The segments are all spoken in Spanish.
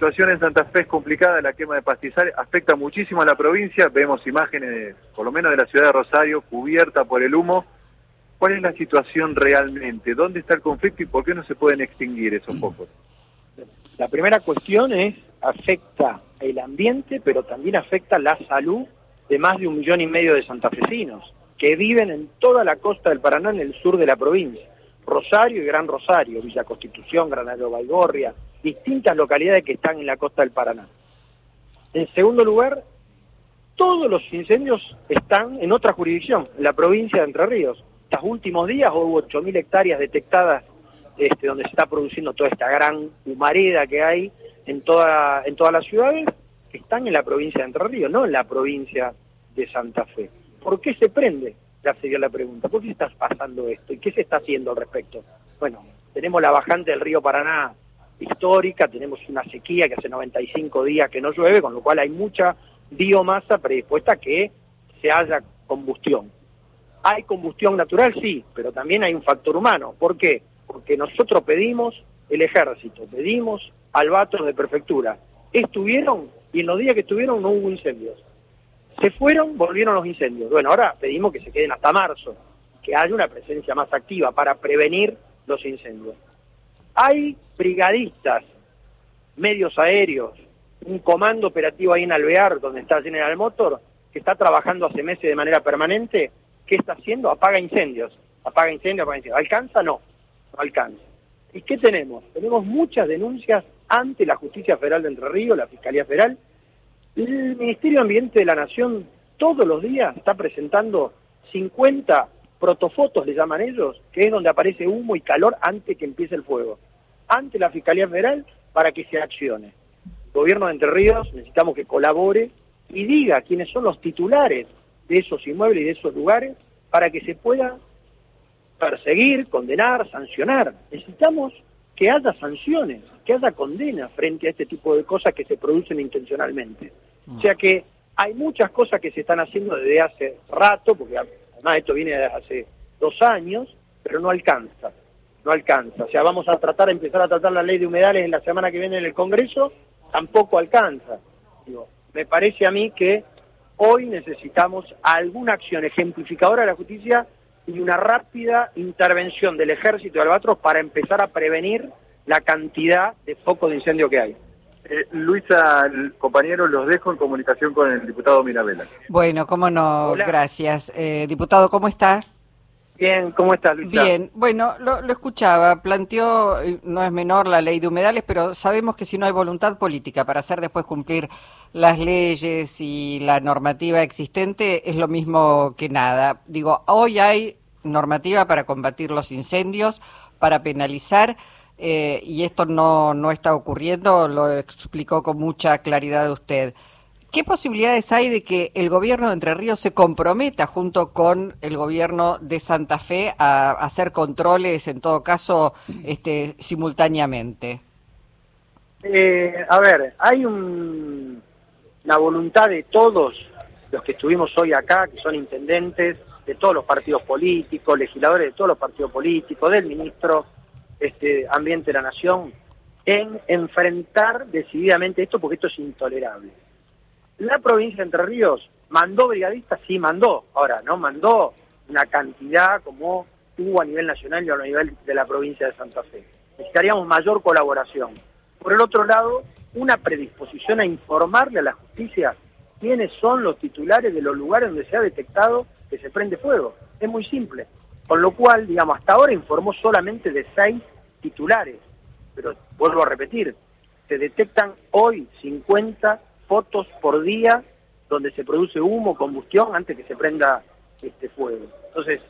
situación en Santa Fe es complicada, la quema de pastizales afecta muchísimo a la provincia, vemos imágenes, por lo menos de la ciudad de Rosario, cubierta por el humo. ¿Cuál es la situación realmente? ¿Dónde está el conflicto y por qué no se pueden extinguir esos focos? La primera cuestión es, afecta el ambiente, pero también afecta la salud de más de un millón y medio de santafesinos que viven en toda la costa del Paraná, en el sur de la provincia. Rosario y Gran Rosario, Villa Constitución, Granado Baigorria, distintas localidades que están en la costa del Paraná. En segundo lugar, todos los incendios están en otra jurisdicción, en la provincia de Entre Ríos. Estos últimos días hubo 8.000 hectáreas detectadas este, donde se está produciendo toda esta gran humareda que hay en, toda, en todas las ciudades, que están en la provincia de Entre Ríos, no en la provincia de Santa Fe. ¿Por qué se prende? Ya sería la pregunta. ¿Por qué está pasando esto? ¿Y qué se está haciendo al respecto? Bueno, tenemos la bajante del río Paraná histórica, tenemos una sequía que hace 95 días que no llueve, con lo cual hay mucha biomasa predispuesta a que se haya combustión. ¿Hay combustión natural? Sí, pero también hay un factor humano. ¿Por qué? Porque nosotros pedimos el ejército, pedimos albatros de prefectura. Estuvieron y en los días que estuvieron no hubo incendios. Se fueron, volvieron los incendios. Bueno, ahora pedimos que se queden hasta marzo, que haya una presencia más activa para prevenir los incendios. Hay brigadistas, medios aéreos, un comando operativo ahí en Alvear, donde está General Motor, que está trabajando hace meses de manera permanente. ¿Qué está haciendo? Apaga incendios. Apaga incendios, apaga incendios. ¿Alcanza? No, no alcanza. ¿Y qué tenemos? Tenemos muchas denuncias ante la Justicia Federal de Entre Ríos, la Fiscalía Federal, el Ministerio de Ambiente de la Nación todos los días está presentando 50 protofotos, le llaman ellos, que es donde aparece humo y calor antes que empiece el fuego. Ante la Fiscalía Federal para que se accione. El gobierno de Entre Ríos necesitamos que colabore y diga quiénes son los titulares de esos inmuebles y de esos lugares para que se pueda perseguir, condenar, sancionar. Necesitamos que haya sanciones, que haya condena frente a este tipo de cosas que se producen intencionalmente. O sea que hay muchas cosas que se están haciendo desde hace rato, porque además esto viene desde hace dos años, pero no alcanza, no alcanza. O sea, vamos a tratar, empezar a tratar la ley de humedales en la semana que viene en el Congreso, tampoco alcanza. Digo, me parece a mí que hoy necesitamos alguna acción ejemplificadora de la justicia y una rápida intervención del ejército de Albatros para empezar a prevenir la cantidad de focos de incendio que hay. Eh, Luisa, compañero, los dejo en comunicación con el diputado Mirabela. Bueno, cómo no, gracias. Eh, diputado, ¿cómo está? Bien, ¿cómo está Luisa? Bien, bueno, lo, lo, escuchaba, planteó, eh, no es menor la ley de humedales, pero sabemos que si no hay voluntad política para hacer después cumplir las leyes y la normativa existente, es lo mismo que nada. Digo, hoy hay normativa para combatir los incendios, para penalizar, eh, y esto no, no está ocurriendo, lo explicó con mucha claridad usted. ¿Qué posibilidades hay de que el gobierno de Entre Ríos se comprometa junto con el gobierno de Santa Fe a, hacer controles, en todo caso, este, simultáneamente? Eh, a ver, hay un, la voluntad de todos los que estuvimos hoy acá, que son intendentes, de todos los partidos políticos, legisladores de todos los partidos políticos, del ministro este, Ambiente de la Nación, en enfrentar decididamente esto porque esto es intolerable. La provincia de Entre Ríos mandó brigadistas, sí mandó, ahora no mandó una cantidad como hubo a nivel nacional y a nivel de la provincia de Santa Fe. Necesitaríamos mayor colaboración. Por el otro lado, una predisposición a informarle a la justicia quiénes son los titulares de los lugares donde se ha detectado que se prende fuego. Es muy simple. Con lo cual, digamos, hasta ahora informó solamente de seis titulares. Pero vuelvo a repetir, se detectan hoy 50 fotos por día donde se produce humo, combustión, antes que se prenda este fuego. Entonces,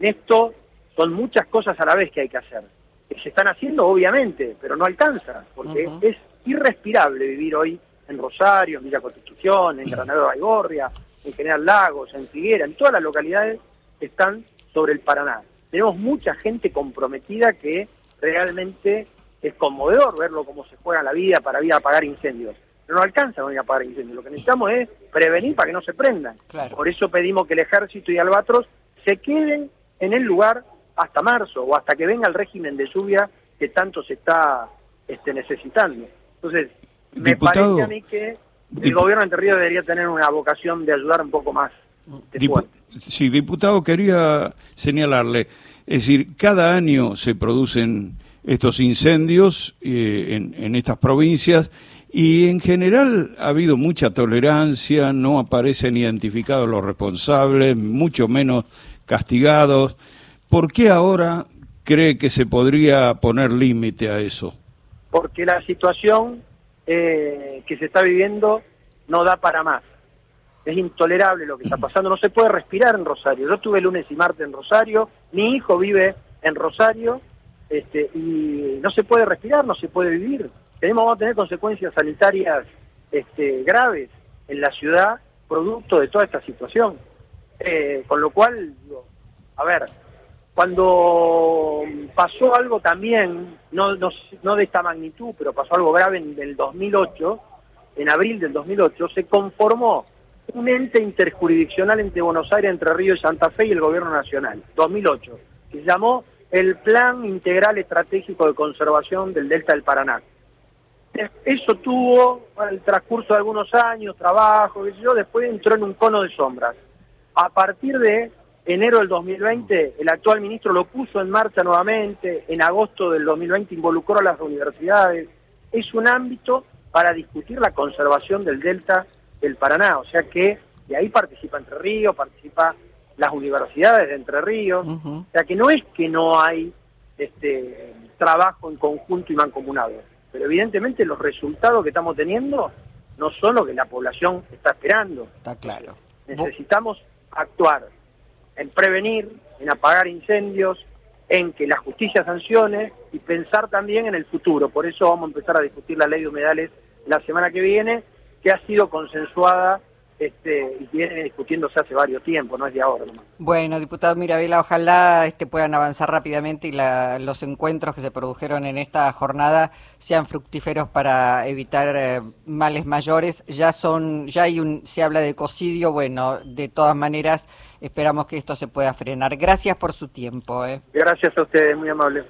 en esto son muchas cosas a la vez que hay que hacer. Que se están haciendo, obviamente, pero no alcanza, porque es irrespirable vivir hoy en Rosario, en Villa Constitución, en Granada de Baigorria, en General Lagos, en Figuera, en todas las localidades que están sobre el Paraná. Tenemos mucha gente comprometida que realmente es conmovedor verlo cómo se juega la vida para ir a apagar incendios. Pero no alcanza a ir a apagar incendios. Lo que necesitamos es prevenir para que no se prendan. Por eso pedimos que el ejército y Albatros se queden en el lugar hasta marzo o hasta que venga el régimen de lluvia que tanto se está este, necesitando. Entonces, Me parece a mí que el gobierno de Entre Ríos debería tener una vocación de ayudar un poco más. Sí, diputado, quería señalarle, es decir, cada año se producen estos incendios eh, en, en estas provincias y en general ha habido mucha tolerancia, no aparecen identificados los responsables, mucho menos castigados. ¿Por qué ahora cree que se podría poner límite a eso? Porque la situación eh, que se está viviendo no da para más. Es intolerable lo que está pasando, no se puede respirar en Rosario. Yo estuve lunes y martes en Rosario, mi hijo vive en Rosario este, y no se puede respirar, no se puede vivir. Tenemos, vamos a tener consecuencias sanitarias este, graves en la ciudad producto de toda esta situación. Eh, con lo cual, a ver, cuando pasó algo también, no, no, de esta magnitud, pero pasó algo grave en el 2008, en abril del 2008, se conformó un ente interjurisdiccional entre Buenos Aires, Entre Ríos y Santa Fe y el Gobierno Nacional, 2008, que se llamó el Plan Integral Estratégico de Conservación del Delta del Paraná. Eso tuvo, el transcurso de algunos años, trabajo, yo, después entró en un cono de sombras. A partir de enero del 2020, el actual ministro lo puso en marcha nuevamente, en agosto del 2020 involucró a las universidades. Es un ámbito para discutir la conservación del delta del Paraná, o sea que de ahí participa Entre Ríos, participa las universidades de Entre Ríos, o sea que no es que no hay este trabajo en conjunto y mancomunado, pero evidentemente los resultados que estamos teniendo no son los que la población está esperando. Está claro. Necesitamos actuar en prevenir, en apagar incendios, en que la justicia sancione y pensar también en el futuro. Por eso vamos a empezar a discutir la ley de humedales la semana que viene, que ha sido consensuada este, y viene discutiéndose hace varios tiempos, no es de ahora nomás. Bueno, diputado Mirabela, ojalá este, puedan avanzar rápidamente y los encuentros que se produjeron en esta jornada sean fructíferos para evitar eh, males mayores. Ya son, ya hay un, se habla de ecocidio, bueno, de todas maneras esperamos que esto se pueda frenar. Gracias por su tiempo. Eh. Gracias a ustedes, muy amable.